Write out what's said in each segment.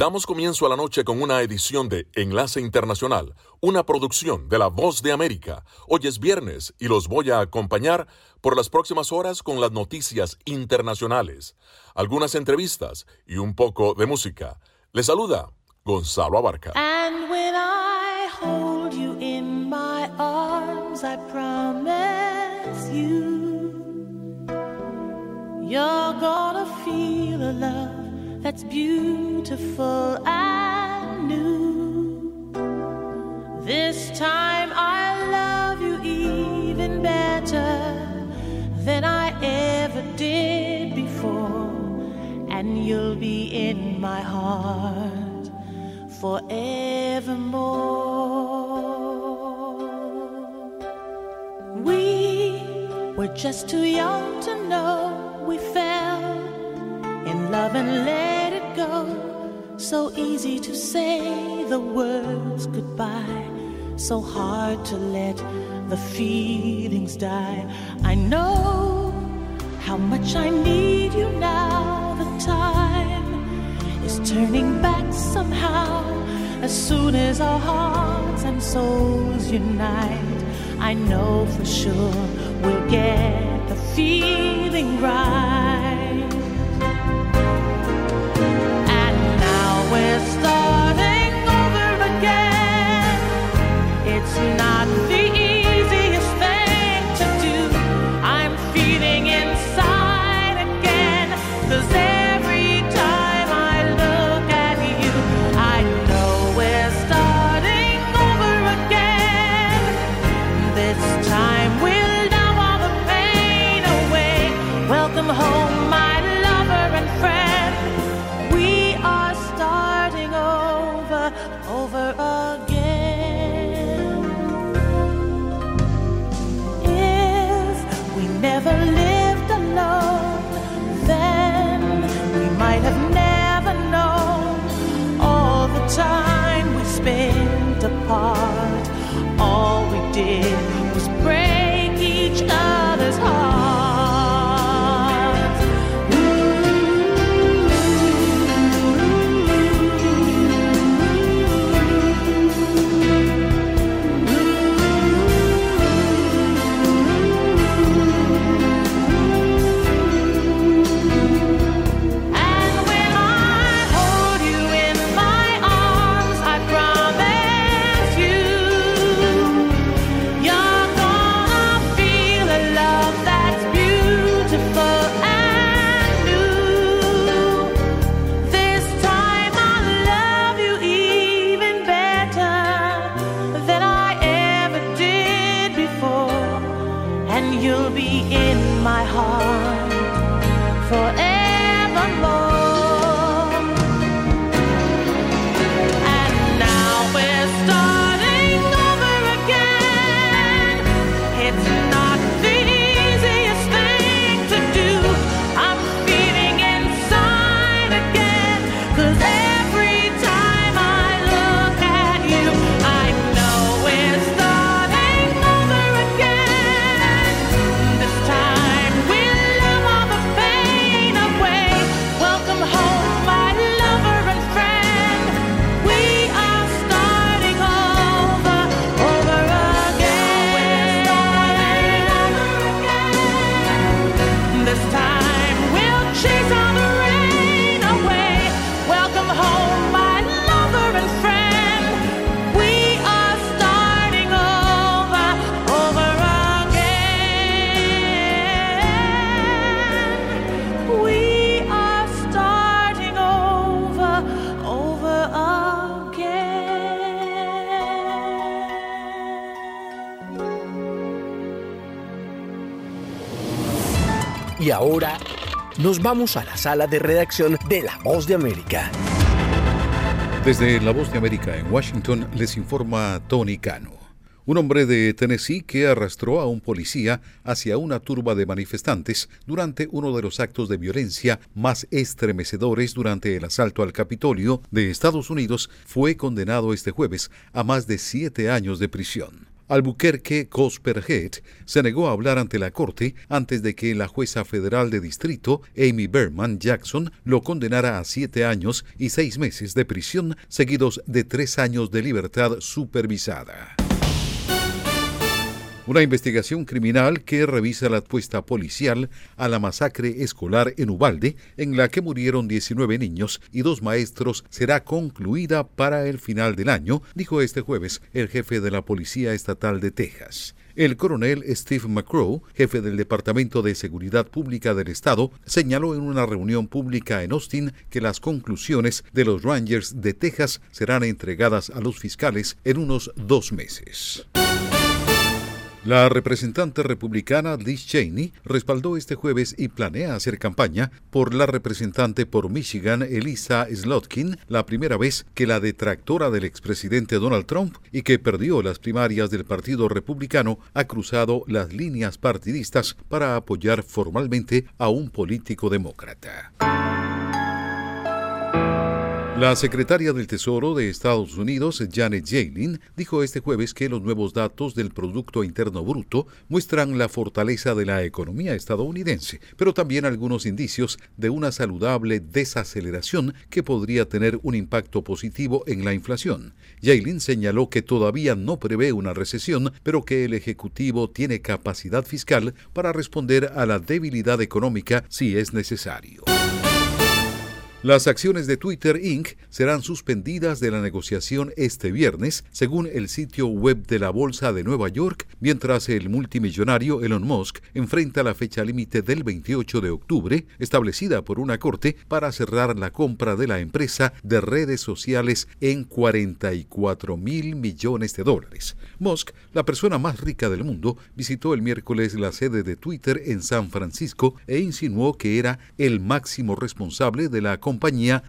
Damos comienzo a la noche con una edición de Enlace Internacional, una producción de La Voz de América. Hoy es viernes y los voy a acompañar por las próximas horas con las noticias internacionales, algunas entrevistas y un poco de música. Les saluda Gonzalo Abarca. And when I hold you in my arms, I promise you, you're gonna feel a love that's beautiful and new. This time I love you even better than I ever did before, and you'll be in my heart forevermore. We were just too young to know we fell love and let it go. So easy to say the words goodbye, so hard to let the feelings die. I know how much I need you now. The time is turning back somehow. As soon as our hearts and souls unite, I know for sure we'll get the feeling right. We're starting over again. It's not nos vamos a la sala de redacción de La Voz de América. Desde La Voz de América en Washington les informa Tony Cano. Un hombre de Tennessee que arrastró a un policía hacia una turba de manifestantes durante uno de los actos de violencia más estremecedores durante el asalto al Capitolio de Estados Unidos fue condenado este jueves a más de siete años de prisión. Albuquerque Cosperhead se negó a hablar ante la corte antes de que la jueza federal de distrito, Amy Berman Jackson, lo condenara a siete años y seis meses de prisión, seguidos de tres años de libertad supervisada. Una investigación criminal que revisa la apuesta policial a la masacre escolar en Ubalde, en la que murieron 19 niños y dos maestros, será concluida para el final del año, dijo este jueves el jefe de la Policía Estatal de Texas. El coronel Steve McCrow, jefe del Departamento de Seguridad Pública del Estado, señaló en una reunión pública en Austin que las conclusiones de los Rangers de Texas serán entregadas a los fiscales en unos dos meses. La representante republicana Liz Cheney respaldó este jueves y planea hacer campaña por la representante por Michigan Elisa Slotkin, la primera vez que la detractora del expresidente Donald Trump y que perdió las primarias del Partido Republicano ha cruzado las líneas partidistas para apoyar formalmente a un político demócrata. La secretaria del Tesoro de Estados Unidos, Janet Yellen, dijo este jueves que los nuevos datos del Producto Interno Bruto muestran la fortaleza de la economía estadounidense, pero también algunos indicios de una saludable desaceleración que podría tener un impacto positivo en la inflación. Yellen señaló que todavía no prevé una recesión, pero que el Ejecutivo tiene capacidad fiscal para responder a la debilidad económica si es necesario. Las acciones de Twitter Inc. serán suspendidas de la negociación este viernes, según el sitio web de la Bolsa de Nueva York, mientras el multimillonario Elon Musk enfrenta la fecha límite del 28 de octubre, establecida por una corte para cerrar la compra de la empresa de redes sociales en 44 mil millones de dólares. Musk, la persona más rica del mundo, visitó el miércoles la sede de Twitter en San Francisco e insinuó que era el máximo responsable de la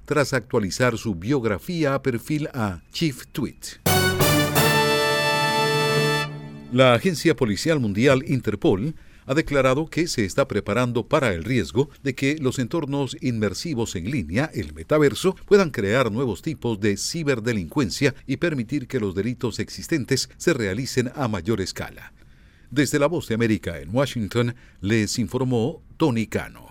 tras actualizar su biografía a perfil a Chief Tweet. La Agencia Policial Mundial Interpol ha declarado que se está preparando para el riesgo de que los entornos inmersivos en línea, el metaverso, puedan crear nuevos tipos de ciberdelincuencia y permitir que los delitos existentes se realicen a mayor escala. Desde la Voz de América en Washington, les informó Tony Cano.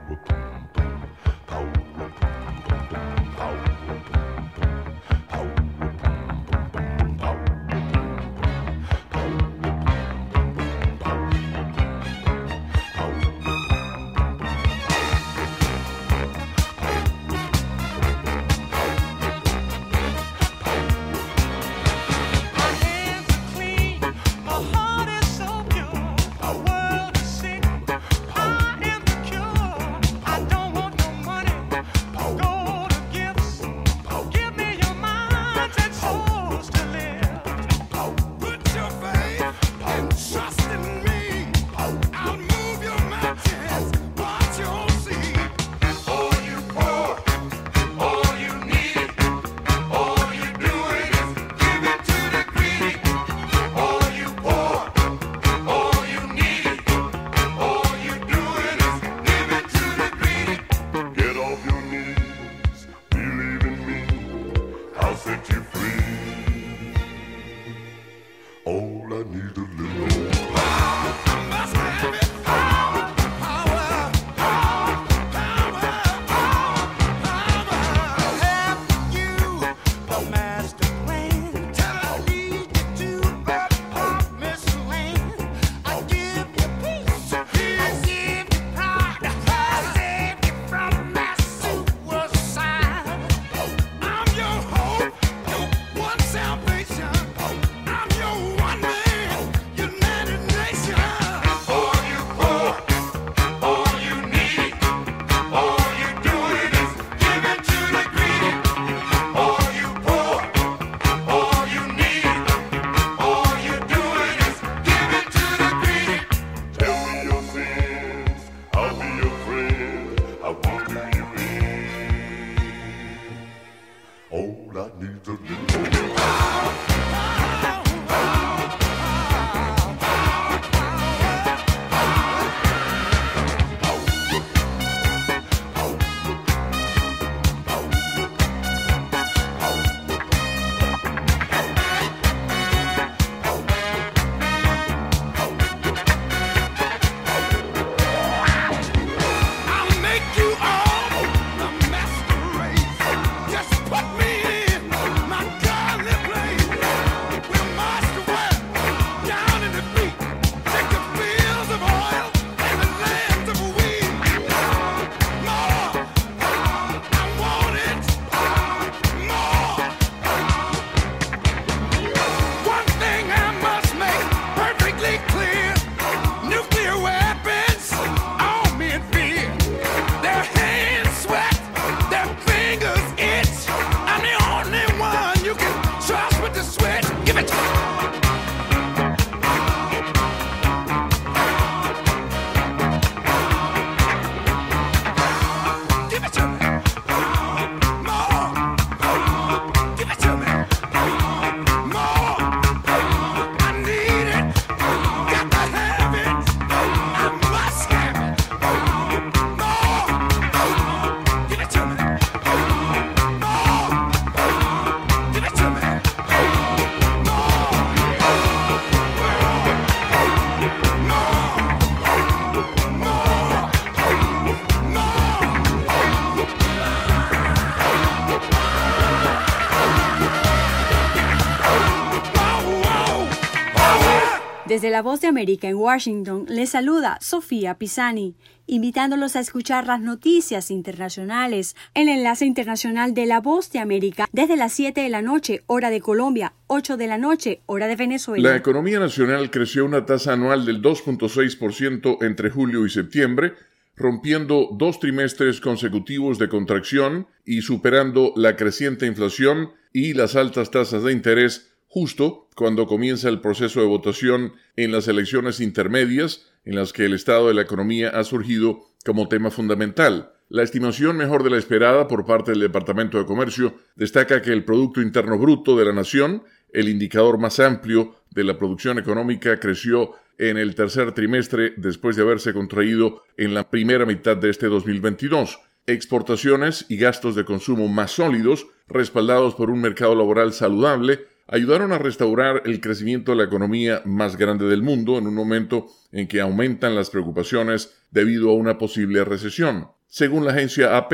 Desde la Voz de América en Washington les saluda Sofía Pisani, invitándolos a escuchar las noticias internacionales, el enlace internacional de la Voz de América desde las 7 de la noche, hora de Colombia, 8 de la noche, hora de Venezuela. La economía nacional creció una tasa anual del 2.6% entre julio y septiembre, rompiendo dos trimestres consecutivos de contracción y superando la creciente inflación y las altas tasas de interés justo cuando comienza el proceso de votación en las elecciones intermedias en las que el estado de la economía ha surgido como tema fundamental. La estimación mejor de la esperada por parte del Departamento de Comercio destaca que el Producto Interno Bruto de la Nación, el indicador más amplio de la producción económica, creció en el tercer trimestre después de haberse contraído en la primera mitad de este 2022. Exportaciones y gastos de consumo más sólidos, respaldados por un mercado laboral saludable, ayudaron a restaurar el crecimiento de la economía más grande del mundo en un momento en que aumentan las preocupaciones debido a una posible recesión. Según la agencia AP,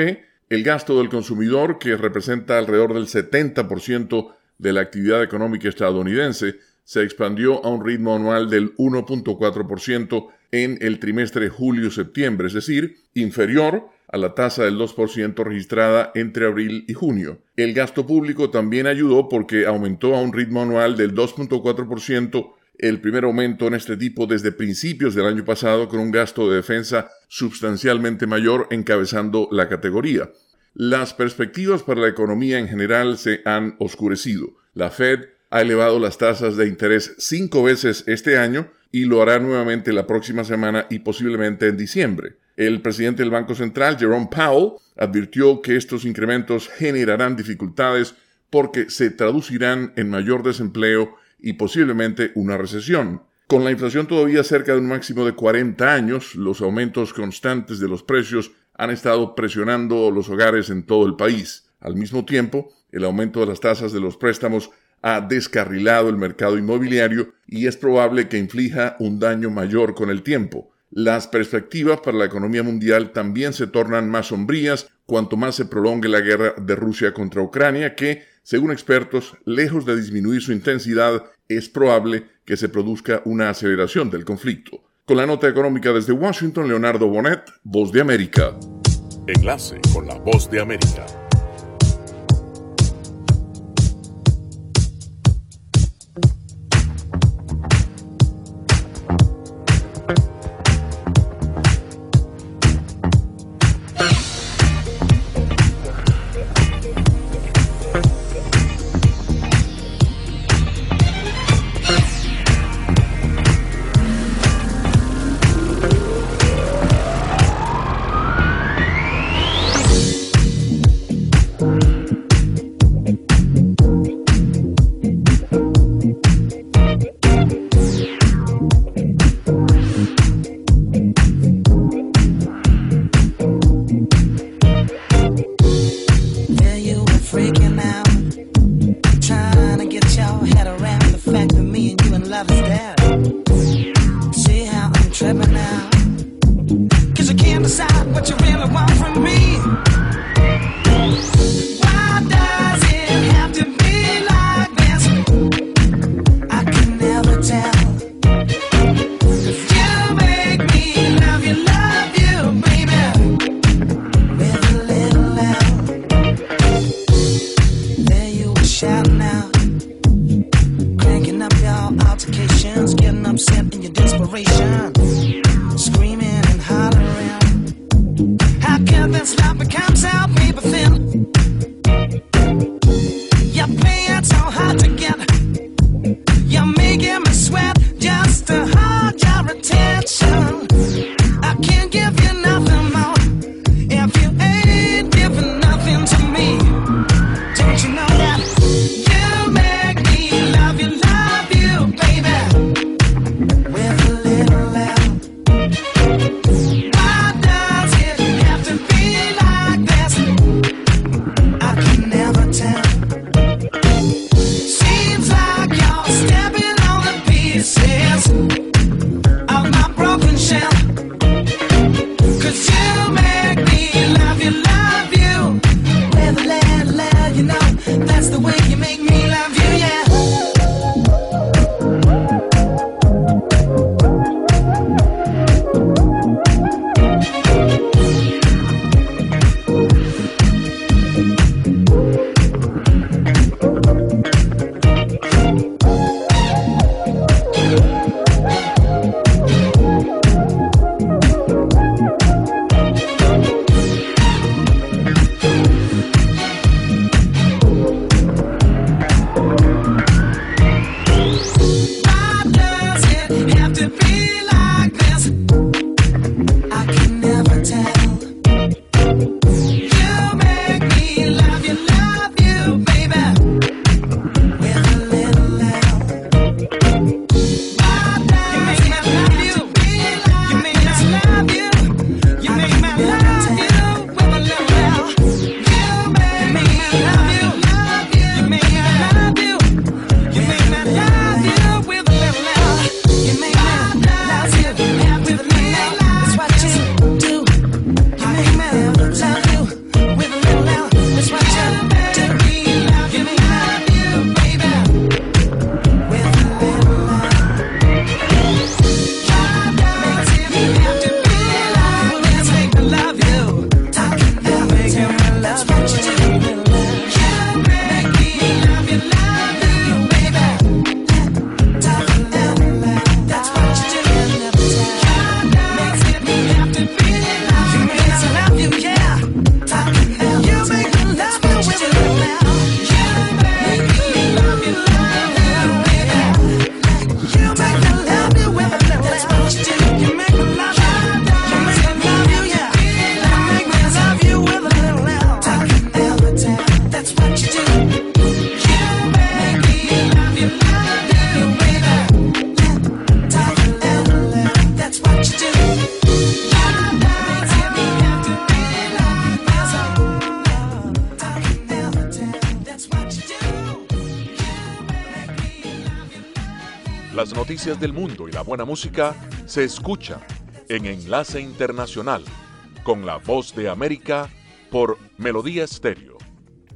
el gasto del consumidor, que representa alrededor del 70% de la actividad económica estadounidense, se expandió a un ritmo anual del 1.4% en el trimestre julio-septiembre, es decir, inferior a la tasa del 2% registrada entre abril y junio. El gasto público también ayudó porque aumentó a un ritmo anual del 2.4%, el primer aumento en este tipo desde principios del año pasado con un gasto de defensa sustancialmente mayor encabezando la categoría. Las perspectivas para la economía en general se han oscurecido. La Fed ha elevado las tasas de interés cinco veces este año y lo hará nuevamente la próxima semana y posiblemente en diciembre. El presidente del Banco Central, Jerome Powell, advirtió que estos incrementos generarán dificultades porque se traducirán en mayor desempleo y posiblemente una recesión. Con la inflación todavía cerca de un máximo de 40 años, los aumentos constantes de los precios han estado presionando los hogares en todo el país. Al mismo tiempo, el aumento de las tasas de los préstamos ha descarrilado el mercado inmobiliario y es probable que inflija un daño mayor con el tiempo. Las perspectivas para la economía mundial también se tornan más sombrías cuanto más se prolongue la guerra de Rusia contra Ucrania, que, según expertos, lejos de disminuir su intensidad, es probable que se produzca una aceleración del conflicto. Con la nota económica desde Washington, Leonardo Bonet, Voz de América. Enlace con la Voz de América. Del mundo y la buena música se escuchan en Enlace Internacional con la voz de América por Melodía Estéreo.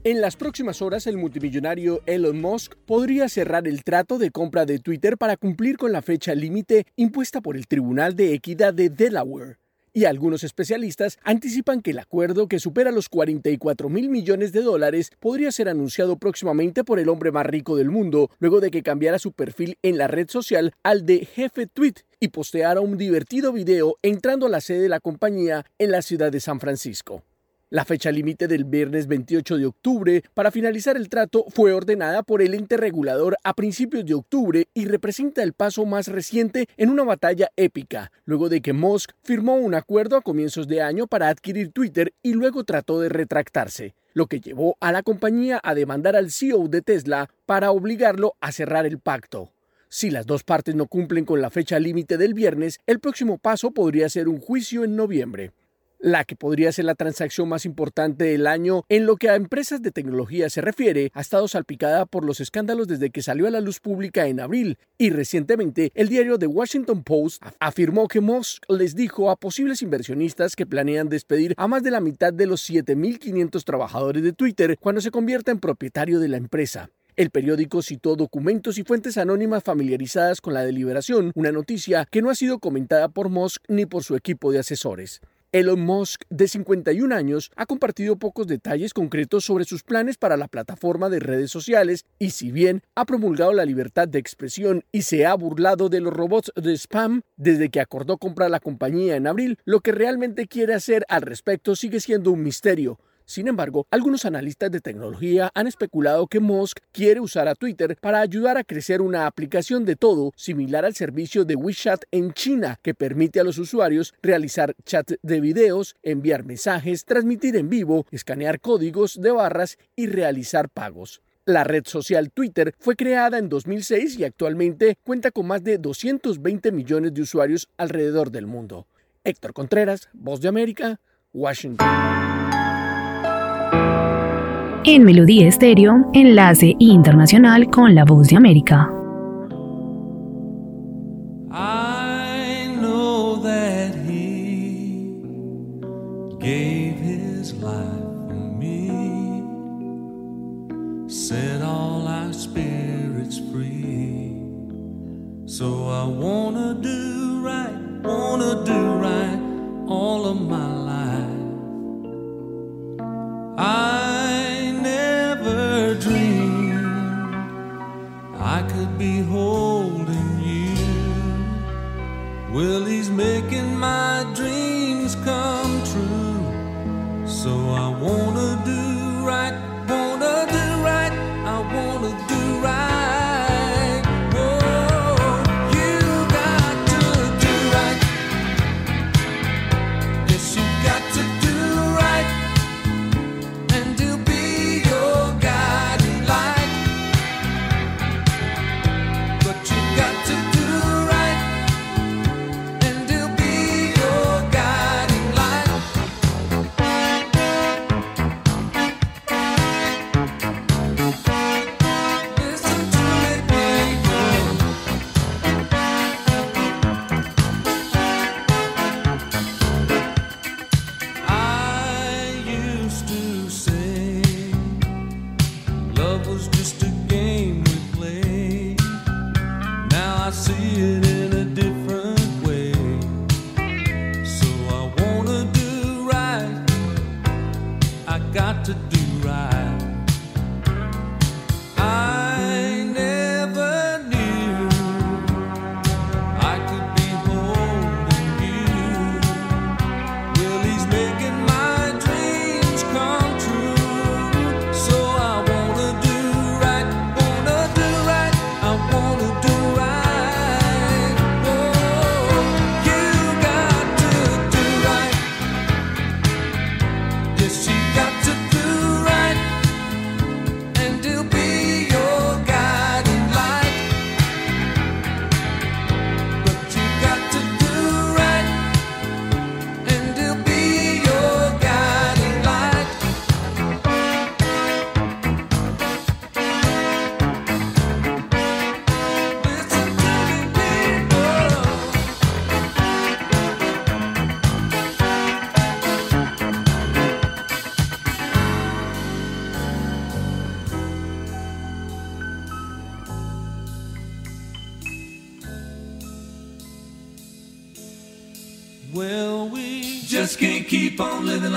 En las próximas horas, el multimillonario Elon Musk podría cerrar el trato de compra de Twitter para cumplir con la fecha límite impuesta por el Tribunal de Equidad de Delaware y algunos especialistas anticipan que el acuerdo que supera los 44 mil millones de dólares podría ser anunciado próximamente por el hombre más rico del mundo, luego de que cambiara su perfil en la red social al de jefe tweet y posteara un divertido video entrando a la sede de la compañía en la ciudad de San Francisco. La fecha límite del viernes 28 de octubre para finalizar el trato fue ordenada por el ente regulador a principios de octubre y representa el paso más reciente en una batalla épica, luego de que Musk firmó un acuerdo a comienzos de año para adquirir Twitter y luego trató de retractarse, lo que llevó a la compañía a demandar al CEO de Tesla para obligarlo a cerrar el pacto. Si las dos partes no cumplen con la fecha límite del viernes, el próximo paso podría ser un juicio en noviembre la que podría ser la transacción más importante del año en lo que a empresas de tecnología se refiere, ha estado salpicada por los escándalos desde que salió a la luz pública en abril y recientemente el diario The Washington Post afirmó que Musk les dijo a posibles inversionistas que planean despedir a más de la mitad de los 7.500 trabajadores de Twitter cuando se convierta en propietario de la empresa. El periódico citó documentos y fuentes anónimas familiarizadas con la deliberación, una noticia que no ha sido comentada por Musk ni por su equipo de asesores. Elon Musk, de 51 años, ha compartido pocos detalles concretos sobre sus planes para la plataforma de redes sociales y si bien ha promulgado la libertad de expresión y se ha burlado de los robots de spam desde que acordó comprar la compañía en abril, lo que realmente quiere hacer al respecto sigue siendo un misterio. Sin embargo, algunos analistas de tecnología han especulado que Musk quiere usar a Twitter para ayudar a crecer una aplicación de todo similar al servicio de WeChat en China, que permite a los usuarios realizar chat de videos, enviar mensajes, transmitir en vivo, escanear códigos de barras y realizar pagos. La red social Twitter fue creada en 2006 y actualmente cuenta con más de 220 millones de usuarios alrededor del mundo. Héctor Contreras, Voz de América, Washington. En Melodía Estéreo, enlace internacional con la voz de América. I know that he gave his life for me, set all our spirits free. So I wanna do right, wanna do right all of my life. I Well, he's making my dreams come true. So I wanna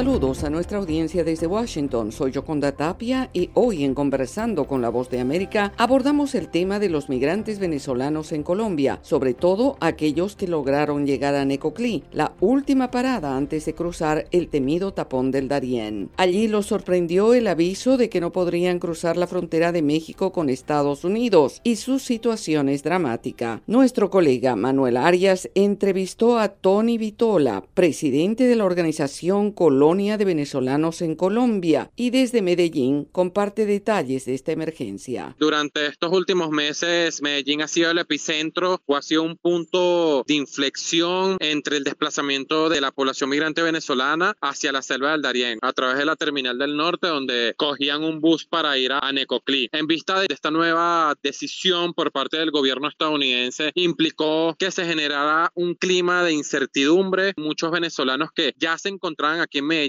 Saludos a nuestra audiencia desde Washington. Soy Yoconda Tapia y hoy en Conversando con la Voz de América abordamos el tema de los migrantes venezolanos en Colombia, sobre todo aquellos que lograron llegar a Necoclí, la última parada antes de cruzar el temido tapón del Darién. Allí los sorprendió el aviso de que no podrían cruzar la frontera de México con Estados Unidos y su situación es dramática. Nuestro colega Manuel Arias entrevistó a Tony Vitola, presidente de la organización Colonia de Venezolanos en Colombia, y desde Medellín comparte detalles de esta emergencia. Durante estos últimos meses, Medellín ha sido el epicentro o ha sido un punto de inflexión entre el desplazamiento de la población migrante venezolana hacia la selva del Darién, a través de la terminal del norte, donde cogían un bus para ir a Necoclí. En vista de esta nueva decisión por parte del gobierno estadounidense, implicó que se generara un clima de incertidumbre. Muchos venezolanos que ya se encontraban aquí en Medellín,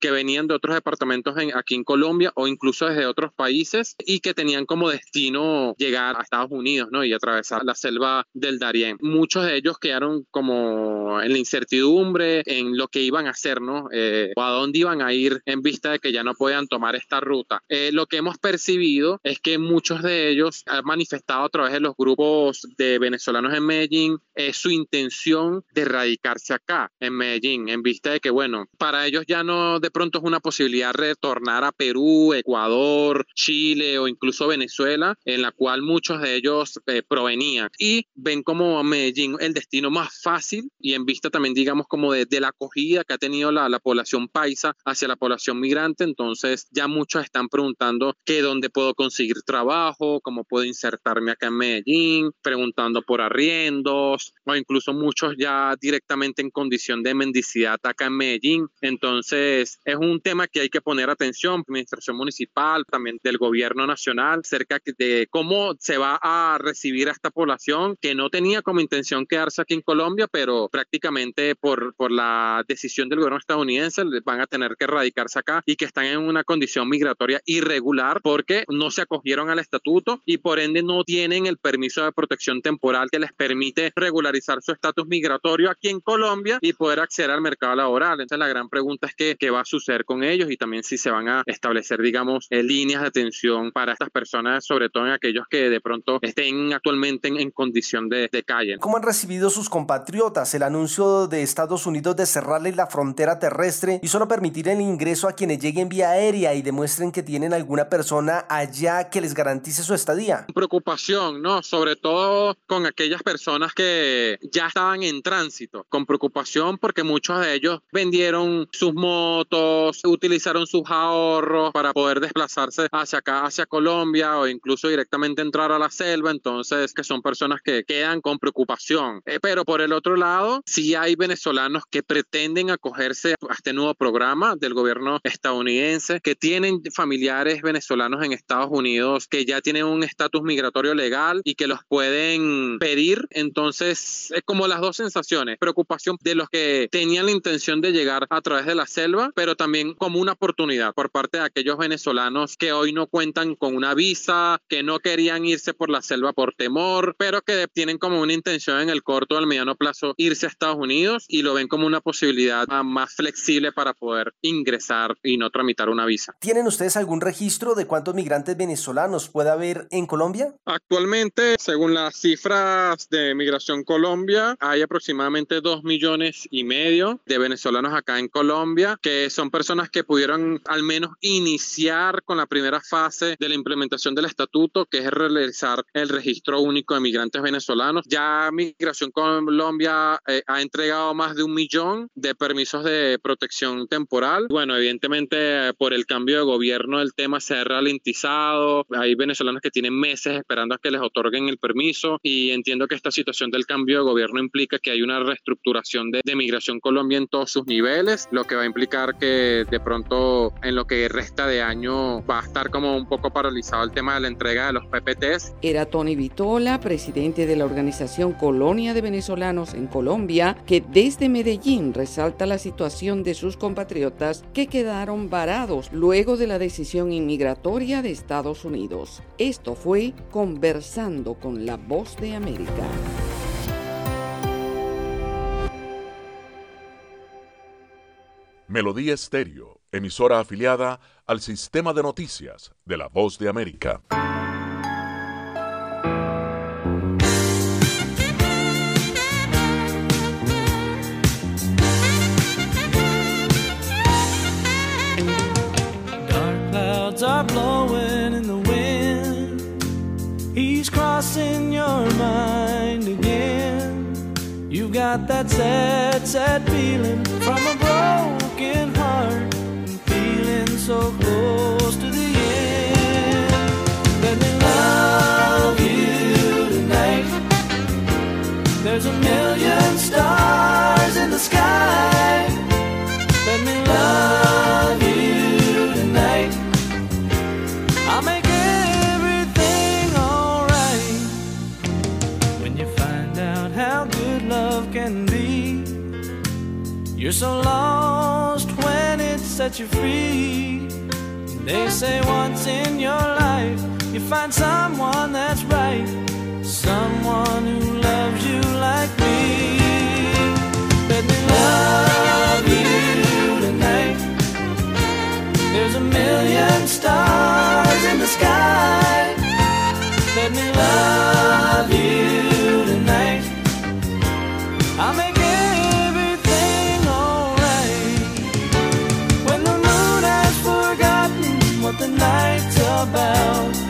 que venían de otros departamentos en, aquí en Colombia o incluso desde otros países y que tenían como destino llegar a Estados Unidos ¿no? y atravesar la selva del Darién. Muchos de ellos quedaron como en la incertidumbre en lo que iban a hacer ¿no? Eh, o a dónde iban a ir en vista de que ya no podían tomar esta ruta. Eh, lo que hemos percibido es que muchos de ellos han manifestado a través de los grupos de venezolanos en Medellín eh, su intención de radicarse acá en Medellín en vista de que, bueno, para ellos ya no de pronto es una posibilidad retornar a Perú, Ecuador, Chile o incluso Venezuela, en la cual muchos de ellos eh, provenían y ven como Medellín el destino más fácil y en vista también digamos como de, la acogida que ha tenido la, la, población paisa hacia la población migrante, entonces ya muchos están preguntando que dónde puedo conseguir trabajo, cómo puedo insertarme acá en Medellín, preguntando por arriendos o incluso muchos ya directamente en condición de mendicidad acá en Medellín. Entonces, es un tema que hay que poner atención, administración municipal, también del gobierno nacional, cerca de cómo se va a recibir a esta población que no tenía como intención quedarse aquí en Colombia, pero prácticamente por, por la decisión del gobierno estadounidense van a tener que radicarse acá y que están en una condición migratoria irregular porque no se acogieron al estatuto y por ende no tienen el permiso de protección temporal que les permite regularizar su estatus migratorio aquí en Colombia y poder acceder al mercado laboral. Entonces la gran pregunta es qué, qué va a suceder con ellos y también si se van a establecer, digamos, eh, líneas de atención para estas personas, sobre todo en aquellos que de pronto estén actualmente en, en condición de, de calle. ¿Cómo han recibido sus compatriotas el anuncio de Estados Unidos de cerrarles la frontera terrestre y solo permitir el ingreso a quienes lleguen vía aérea y demuestren que tienen alguna persona allá que les garantice su estadía? Preocupación, ¿no? Sobre todo con aquellas personas que ya estaban en tránsito, con preocupación porque muchos de ellos vendieron sus motos, utilizaron sus ahorros para poder desplazarse hacia acá, hacia Colombia o incluso directamente entrar a la selva, entonces que son personas que quedan con preocupación. Eh, pero por el otro lado, sí hay venezolanos que pretenden acogerse a este nuevo programa del gobierno estadounidense, que tienen familiares venezolanos en Estados Unidos que ya tienen un estatus migratorio legal y que los pueden pedir. Entonces, es como las dos sensaciones, preocupación de los que tenían la intención de llegar a través de la selva, pero también como una oportunidad por parte de aquellos venezolanos que hoy no cuentan con una visa, que no querían irse por la selva por temor, pero que tienen como una intención en el corto o al mediano plazo irse a Estados Unidos y lo ven como una posibilidad más flexible para poder ingresar y no tramitar una visa. ¿Tienen ustedes algún registro de cuántos migrantes venezolanos puede haber en Colombia? Actualmente, según las cifras de Migración Colombia, hay aproximadamente dos millones y medio de venezolanos acá en Colombia, que son personas que pudieron al menos iniciar con la primera fase de la implementación del estatuto, que es realizar el registro único de migrantes venezolanos. Ya Migración Colombia eh, ha entregado más de un millón de permisos de protección temporal. Bueno, evidentemente por el cambio de gobierno el tema se ha ralentizado. Hay venezolanos que tienen meses esperando a que les otorguen el permiso y entiendo que esta situación del cambio de gobierno implica que hay una reestructuración de, de Migración Colombia en todos sus niveles, lo que va a implicar que de pronto en lo que resta de año va a estar como un poco paralizado el tema de la entrega de los PPTs. Era Tony Vitola, presidente de la organización Colonia de Venezolanos en Colombia, que desde Medellín resalta la situación de sus compatriotas que quedaron varados luego de la decisión inmigratoria de Estados Unidos. Esto fue Conversando con la Voz de América. Melodía Estéreo, emisora afiliada al sistema de noticias de la Voz de América. Dark clouds are blowing in the wind. He's crossing your mind again. You got that sad, sad feeling from a broken heart and feeling so close to the end. Let me love you tonight. There's a million stars in the sky. Let me love you tonight. I'll make everything alright. When you find out how good love can be, you're so lost sets you free. They say once in your life you find someone that's right, someone who loves you like me. Let me love you tonight. There's a million stars in the sky. Let me love you about,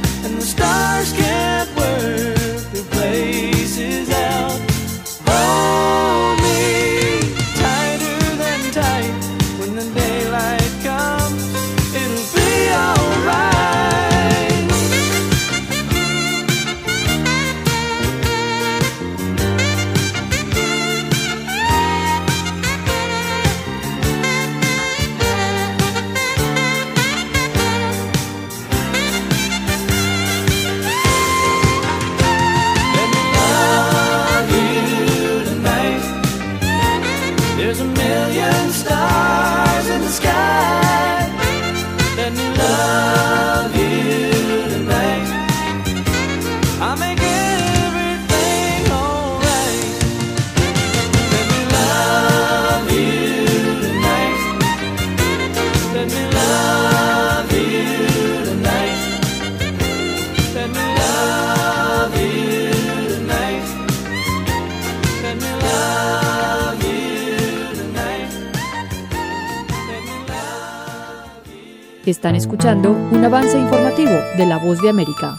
Están escuchando un avance informativo de La Voz de América.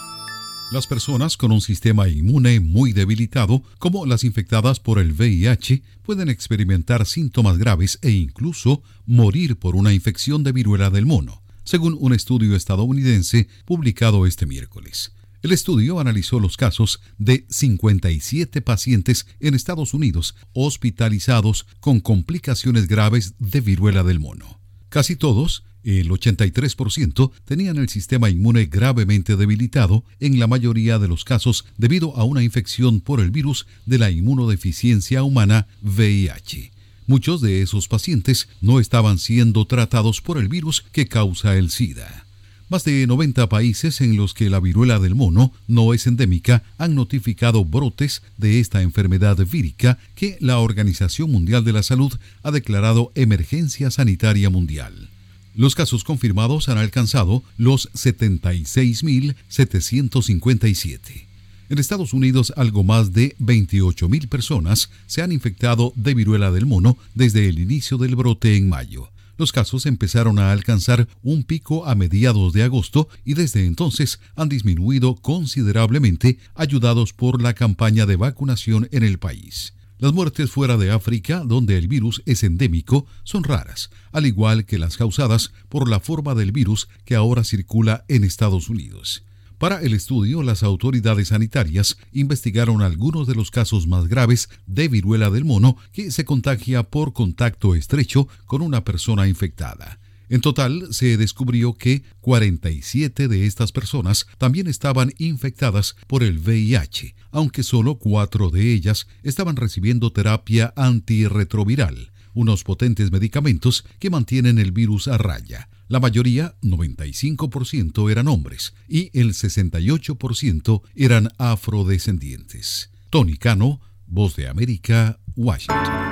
Las personas con un sistema inmune muy debilitado, como las infectadas por el VIH, pueden experimentar síntomas graves e incluso morir por una infección de viruela del mono, según un estudio estadounidense publicado este miércoles. El estudio analizó los casos de 57 pacientes en Estados Unidos hospitalizados con complicaciones graves de viruela del mono. Casi todos, el 83%, tenían el sistema inmune gravemente debilitado en la mayoría de los casos debido a una infección por el virus de la inmunodeficiencia humana VIH. Muchos de esos pacientes no estaban siendo tratados por el virus que causa el SIDA. Más de 90 países en los que la viruela del mono no es endémica han notificado brotes de esta enfermedad vírica que la Organización Mundial de la Salud ha declarado emergencia sanitaria mundial. Los casos confirmados han alcanzado los 76.757. En Estados Unidos, algo más de 28.000 personas se han infectado de viruela del mono desde el inicio del brote en mayo. Los casos empezaron a alcanzar un pico a mediados de agosto y desde entonces han disminuido considerablemente, ayudados por la campaña de vacunación en el país. Las muertes fuera de África, donde el virus es endémico, son raras, al igual que las causadas por la forma del virus que ahora circula en Estados Unidos. Para el estudio, las autoridades sanitarias investigaron algunos de los casos más graves de viruela del mono que se contagia por contacto estrecho con una persona infectada. En total, se descubrió que 47 de estas personas también estaban infectadas por el VIH, aunque solo cuatro de ellas estaban recibiendo terapia antirretroviral, unos potentes medicamentos que mantienen el virus a raya. La mayoría, 95%, eran hombres y el 68% eran afrodescendientes. Tony Cano, Voz de América, Washington.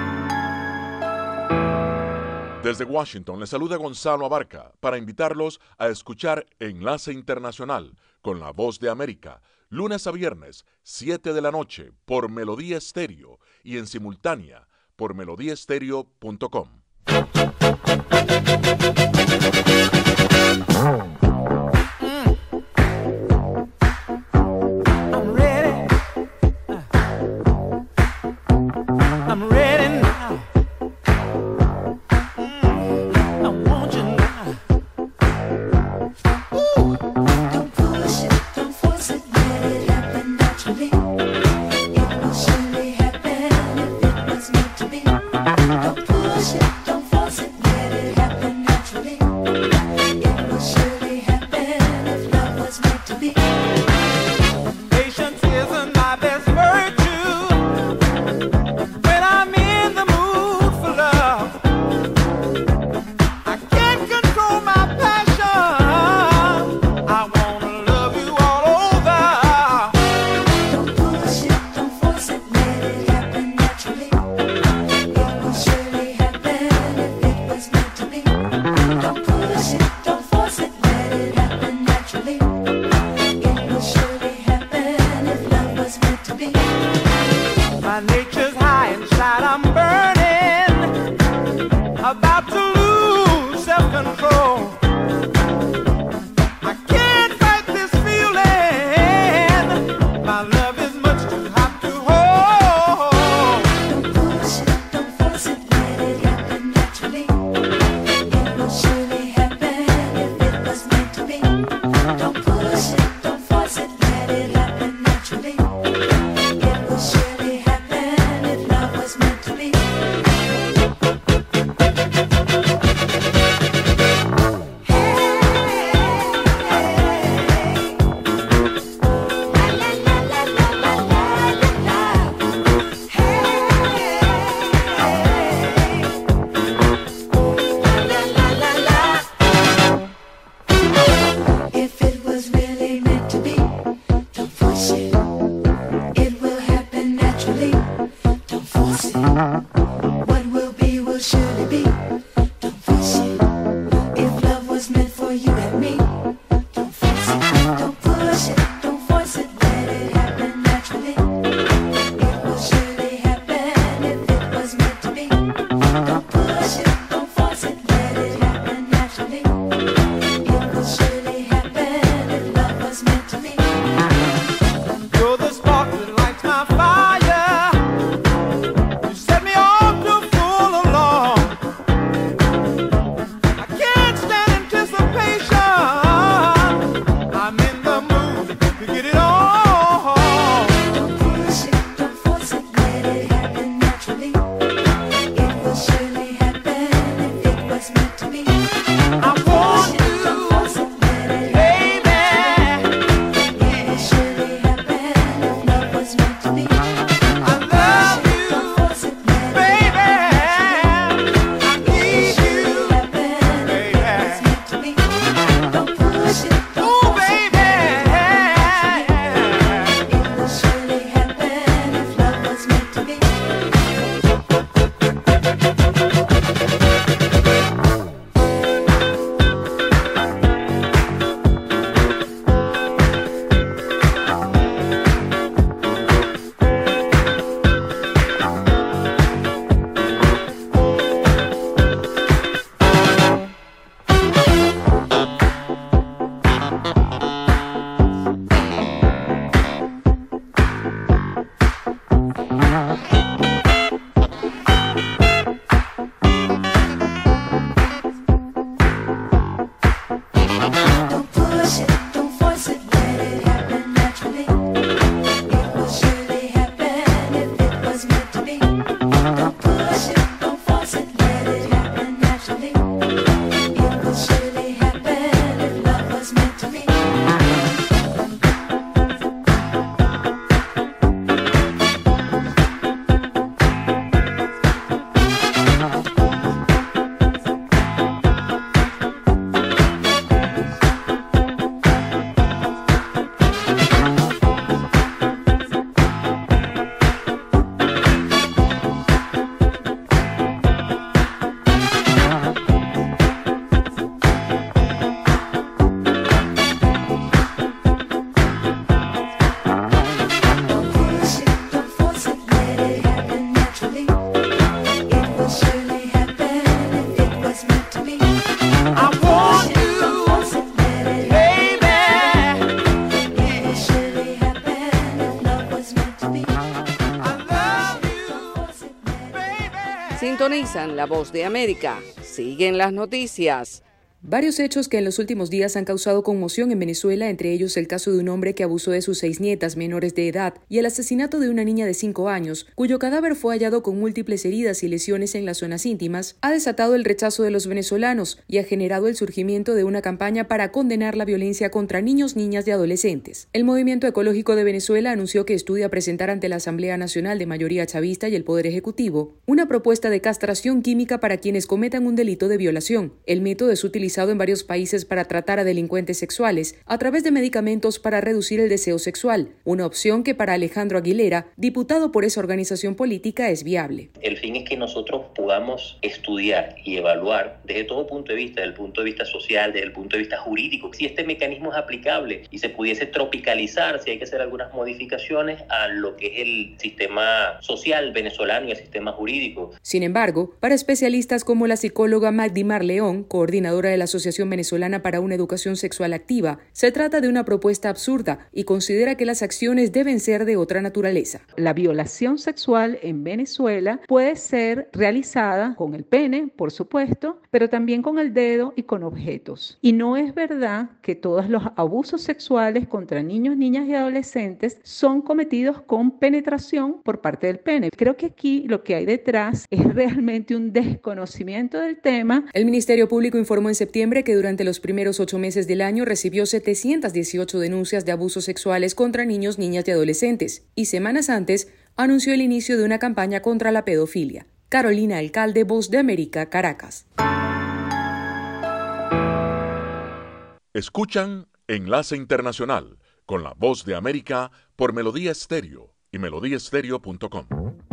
Desde Washington le saluda Gonzalo Abarca para invitarlos a escuchar Enlace Internacional con la Voz de América, lunes a viernes, 7 de la noche, por Melodía Estéreo y en simultánea por melodíaestéreo.com. meant to be. My nature's high and inside, I'm burning. La voz de América. Siguen las noticias. Varios hechos que en los últimos días han causado conmoción en Venezuela, entre ellos el caso de un hombre que abusó de sus seis nietas menores de edad y el asesinato de una niña de cinco años, cuyo cadáver fue hallado con múltiples heridas y lesiones en las zonas íntimas, ha desatado el rechazo de los venezolanos y ha generado el surgimiento de una campaña para condenar la violencia contra niños, niñas y adolescentes. El Movimiento Ecológico de Venezuela anunció que estudia presentar ante la Asamblea Nacional de Mayoría Chavista y el Poder Ejecutivo una propuesta de castración química para quienes cometan un delito de violación. El método es utilizado en varios países para tratar a delincuentes sexuales a través de medicamentos para reducir el deseo sexual, una opción que para Alejandro Aguilera, diputado por esa organización política, es viable. El fin es que nosotros podamos estudiar y evaluar desde todo punto de vista, desde el punto de vista social, desde el punto de vista jurídico, si este mecanismo es aplicable y se pudiese tropicalizar, si hay que hacer algunas modificaciones a lo que es el sistema social venezolano y el sistema jurídico. Sin embargo, para especialistas como la psicóloga Magdimar León, coordinadora de la Asociación Venezolana para una Educación Sexual Activa, se trata de una propuesta absurda y considera que las acciones deben ser de otra naturaleza. La violación sexual en Venezuela puede ser realizada con el pene, por supuesto, pero también con el dedo y con objetos. Y no es verdad que todos los abusos sexuales contra niños, niñas y adolescentes son cometidos con penetración por parte del pene. Creo que aquí lo que hay detrás es realmente un desconocimiento del tema. El Ministerio Público informó en septiembre que durante los primeros ocho meses del año recibió 718 denuncias de abusos sexuales contra niños, niñas y adolescentes, y semanas antes anunció el inicio de una campaña contra la pedofilia. Carolina Alcalde, Voz de América, Caracas. Escuchan Enlace Internacional con la Voz de América por Melodía Estéreo y melodíaestéreo.com.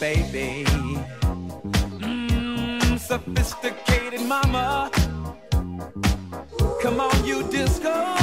baby. Mmm, sophisticated mama. Come on, you disco.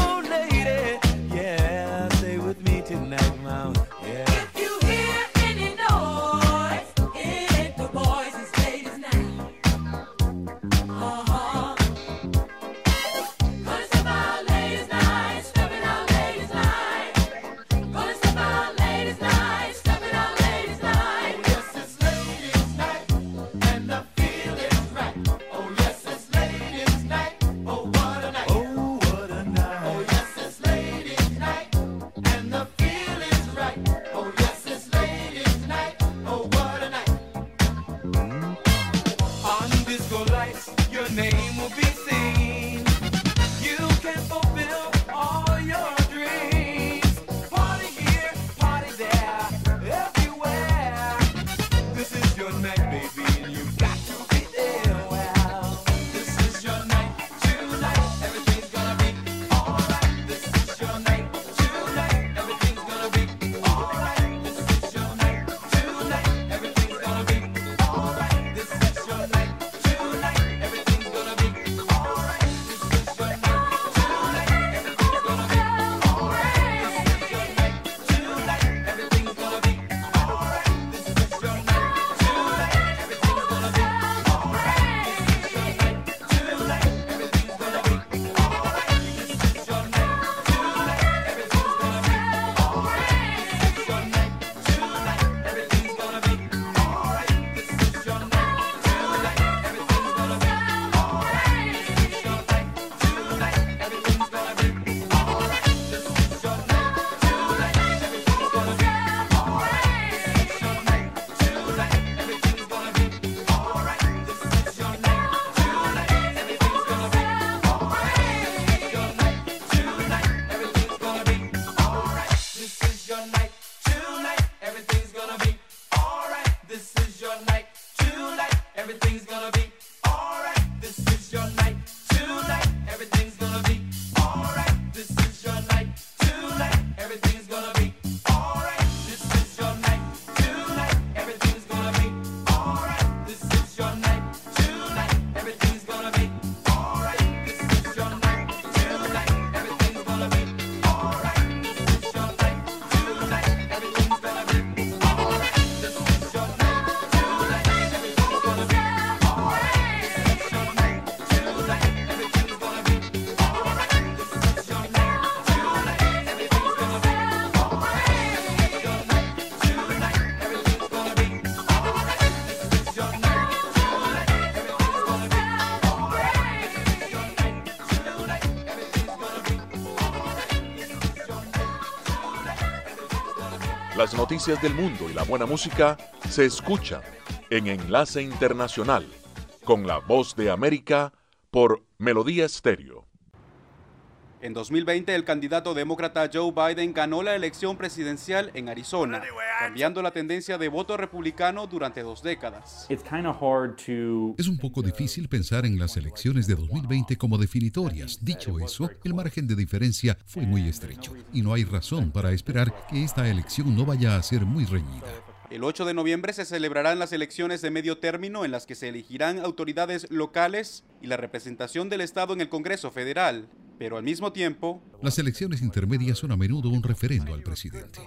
Noticias del mundo y la buena música se escuchan en Enlace Internacional con la voz de América por Melodía Estéreo. En 2020, el candidato demócrata Joe Biden ganó la elección presidencial en Arizona, cambiando la tendencia de voto republicano durante dos décadas. Es un poco difícil pensar en las elecciones de 2020 como definitorias. Dicho eso, el margen de diferencia fue muy estrecho y no hay razón para esperar que esta elección no vaya a ser muy reñida. El 8 de noviembre se celebrarán las elecciones de medio término en las que se elegirán autoridades locales y la representación del Estado en el Congreso Federal. Pero al mismo tiempo, Las elecciones intermedias son a menudo un referendo al presidente.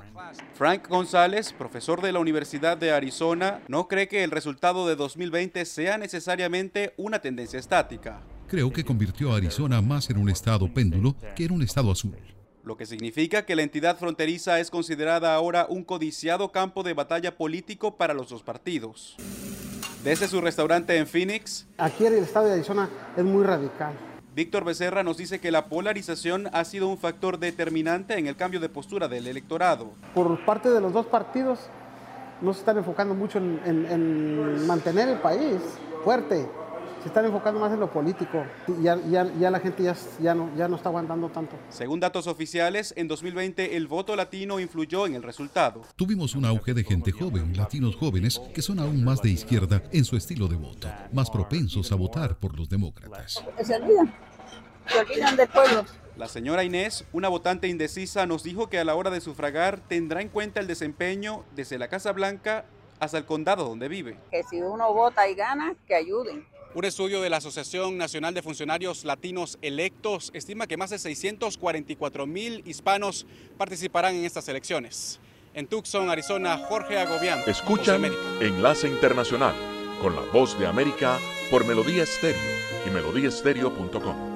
Frank González, profesor de la Universidad de Arizona, no cree que el resultado de 2020 sea necesariamente una tendencia estática, Creo que convirtió a Arizona más en un estado péndulo que en un estado azul. lo que significa que la entidad fronteriza es considerada ahora un codiciado campo de batalla político para los dos partidos. Desde su restaurante en Phoenix, Aquí en el estado de Arizona es muy radical. Víctor Becerra nos dice que la polarización ha sido un factor determinante en el cambio de postura del electorado. Por parte de los dos partidos no se están enfocando mucho en, en- en mantener el país fuerte. Se están enfocando más en lo político. Y ya, ya- ya la gente ya, ya, no, ya no está aguantando tanto. Según datos oficiales, en 2020 el voto latino influyó en el resultado. Tuvimos un auge de gente joven, latinos jóvenes, que son aún más de izquierda en su estilo de voto, más propensos a votar por los demócratas. Se olvidan, se olvidan del pueblo. La señora Inés, una votante indecisa, nos dijo que a la hora de sufragar tendrá en cuenta el desempeño desde la Casa Blanca hasta el condado donde vive. Que si uno vota y gana, que ayuden. Un estudio de la Asociación Nacional de Funcionarios Latinos Electos estima que más de 644 mil hispanos participarán en estas elecciones. En Tucson, Arizona, Jorge Agobián. América. Enlace Internacional con la voz de América por Melodía Estéreo y melodíaestéreo.com.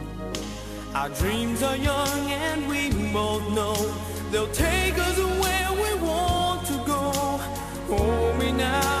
Our dreams are young and we both know they'll take us where we want to go. Hold me now,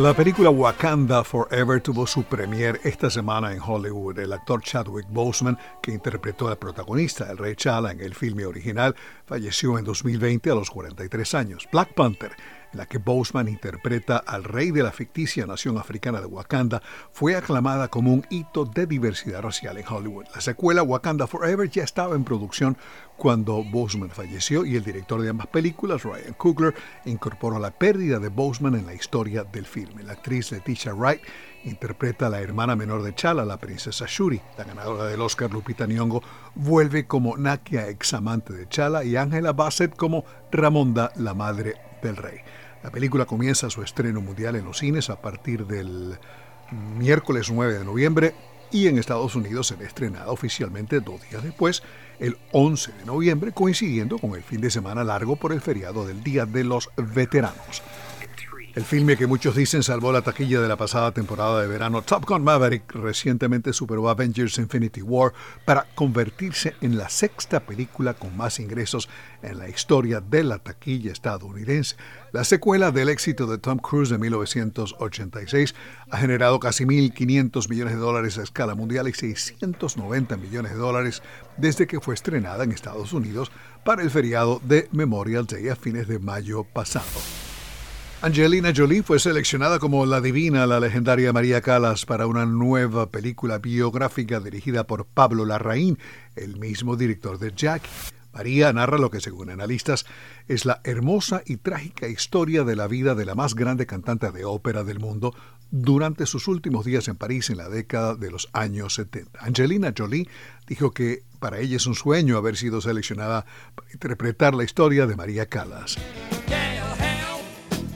La película Wakanda Forever tuvo su premier esta semana en Hollywood. El actor Chadwick Boseman, que interpretó al protagonista, el rey Chala, en el filme original, falleció en 2020 a los 43 años. Black Panther, la que Boseman interpreta al rey de la ficticia nación africana de Wakanda, fue aclamada como un hito de diversidad racial en Hollywood. La secuela Wakanda Forever ya estaba en producción cuando Boseman falleció y el director de ambas películas, Ryan Coogler, incorporó la pérdida de Boseman en la historia del filme. La actriz Leticia Wright interpreta a la hermana menor de Chala, la princesa Shuri. La ganadora del Oscar, Lupita Nyong'o, vuelve como Nakia, examante de Chala, y Angela Bassett como Ramonda, la madre del rey. La película comienza su estreno mundial en los cines a partir del miércoles 9 de noviembre y en Estados Unidos será estrenada oficialmente dos días después, el 11 de noviembre, coincidiendo con el fin de semana largo por el feriado del Día de los Veteranos. El filme que muchos dicen salvó la taquilla de la pasada temporada de verano, Top Gun Maverick, recientemente superó Avengers Infinity War para convertirse en la sexta película con más ingresos en la historia de la taquilla estadounidense. La secuela del éxito de Tom Cruise de 1986 ha generado casi 1.500 millones de dólares a escala mundial y 690 millones de dólares desde que fue estrenada en Estados Unidos para el feriado de Memorial Day a fines de mayo pasado. Angelina Jolie fue seleccionada como la divina, la legendaria María Callas, para una nueva película biográfica dirigida por Pablo Larraín, el mismo director de Jackie. María narra lo que, según analistas, es la hermosa y trágica historia de la vida de la más grande cantante de ópera del mundo durante sus últimos días en París en la década de los años 70. Angelina Jolie dijo que para ella es un sueño haber sido seleccionada para interpretar la historia de María Callas.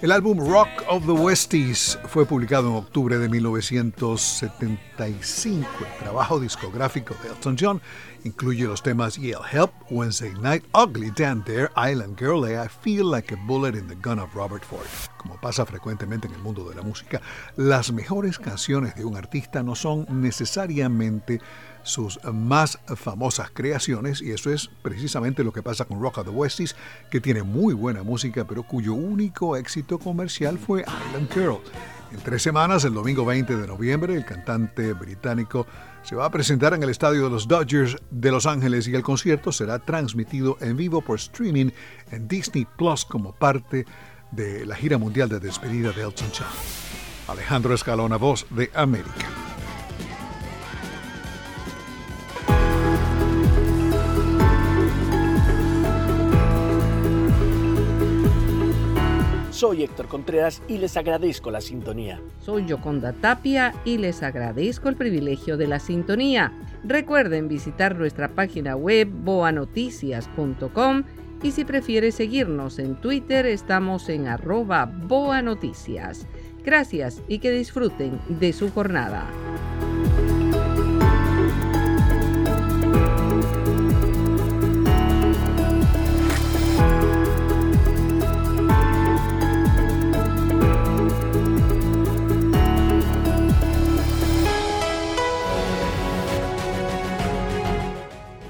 El álbum Rock of the Westies fue publicado en octubre de 1975. El trabajo discográfico de Elton John incluye los temas Yale Help, Wednesday Night, Ugly Dan Dare, Island Girl I Feel Like a Bullet in the Gun of Robert Ford. Como pasa frecuentemente en el mundo de la música, las mejores canciones de un artista no son necesariamente sus más famosas creaciones y eso es precisamente lo que pasa con Rock of the Westies, que tiene muy buena música pero cuyo único éxito comercial fue Island Girl. En tres semanas, el domingo 20 de noviembre, el cantante británico se va a presentar en el estadio de los Dodgers de Los Ángeles y el concierto será transmitido en vivo por streaming en Disney Plus como parte de la gira mundial de despedida de Elton John. Alejandro Escalona, voz de América. Soy Héctor Contreras y les agradezco la sintonía. Soy Yoconda Tapia y les agradezco el privilegio de la sintonía. Recuerden visitar nuestra página web boanoticias.com y si prefiere seguirnos en Twitter estamos en arroba boanoticias. Gracias y que disfruten de su jornada.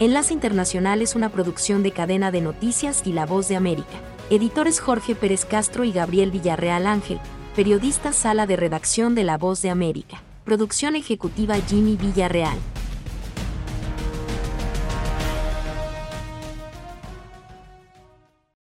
Enlace Internacional es una producción de cadena de noticias y La Voz de América. Editores Jorge Pérez Castro y Gabriel Villarreal Ángel. Periodista Sala de Redacción de La Voz de América. Producción ejecutiva Jimmy Villarreal.